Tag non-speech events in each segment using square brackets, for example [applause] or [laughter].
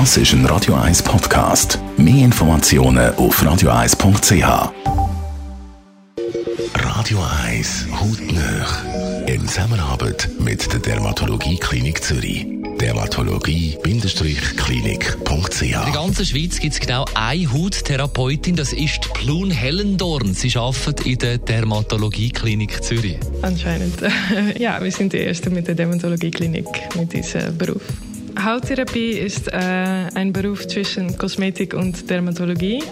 Das ist ein Radio 1 Podcast. Mehr Informationen auf radio1.ch. Radio 1 Hautnöch. In Zusammenarbeit mit der Dermatologie Klinik Zürich. Dermatologie-klinik.ch In der ganzen Schweiz gibt es genau eine Hauttherapeutin, das ist Plun Hellendorn. Sie arbeitet in der Dermatologie-Klinik Zürich. Anscheinend. [laughs] Ja, wir sind die Ersten mit der Dermatologie-Klinik mit diesem Beruf. Hauttherapie ist äh, ein Beruf zwischen Kosmetik und Dermatologie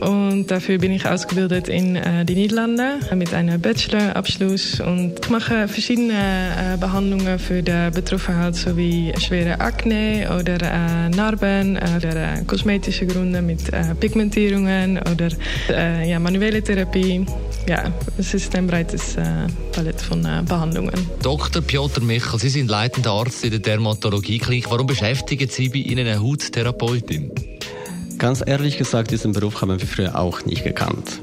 und dafür bin ich ausgebildet in äh, die Niederlande mit einem Bachelorabschluss und ich mache verschiedene äh, Behandlungen für die Betroffenheit sowie schwere Akne oder äh, Narben oder äh, kosmetische Gründe mit äh, Pigmentierungen oder äh, ja, manuelle Therapie. Ja, es ist ein breites äh, Palette von äh, Behandlungen. Dr. Piotr Michel, Sie sind leitender Arzt in der Dermatologie-Klinik. Warum beschäftigen Sie bei Ihnen eine Hauttherapeutin? Ganz ehrlich gesagt, diesen Beruf haben wir früher auch nicht gekannt.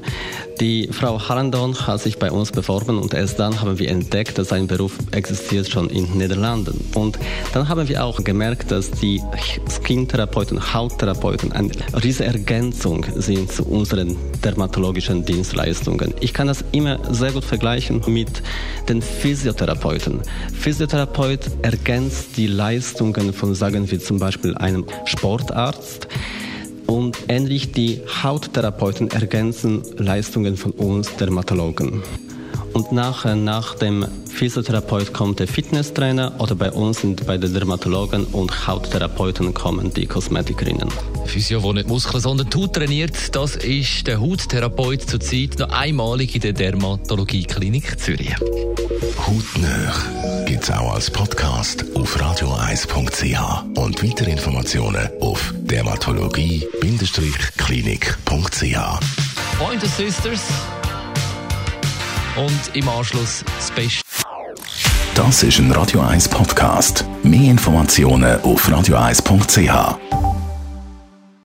Die Frau Harandon hat sich bei uns beworben und erst dann haben wir entdeckt, dass ein Beruf existiert schon in den Niederlanden. Und dann haben wir auch gemerkt, dass die Skin-Therapeuten, Hauttherapeuten eine riesige Ergänzung sind zu unseren dermatologischen Dienstleistungen. Ich kann das immer sehr gut vergleichen mit den Physiotherapeuten. Physiotherapeut ergänzt die Leistungen von, sagen wir zum Beispiel, einem Sportarzt. Und ähnlich die Hauttherapeuten ergänzen Leistungen von uns Dermatologen. Und nachher, nach dem Physiotherapeut kommt der Fitnesstrainer oder bei uns sind bei den Dermatologen und Hauttherapeuten kommen die Kosmetikerinnen. Physio, der nicht Muskeln, sondern Haut trainiert, das ist der Hauttherapeut zurzeit noch einmalig in der Dermatologie-Klinik Zürich. Hautnöch gibt es auch als Podcast auf radio1.ch und weitere Informationen auf dermatologie-klinik.ch. Pointer Sisters und im Anschluss das Beste. Das ist ein Radio 1 Podcast. Mehr Informationen auf radio1.ch.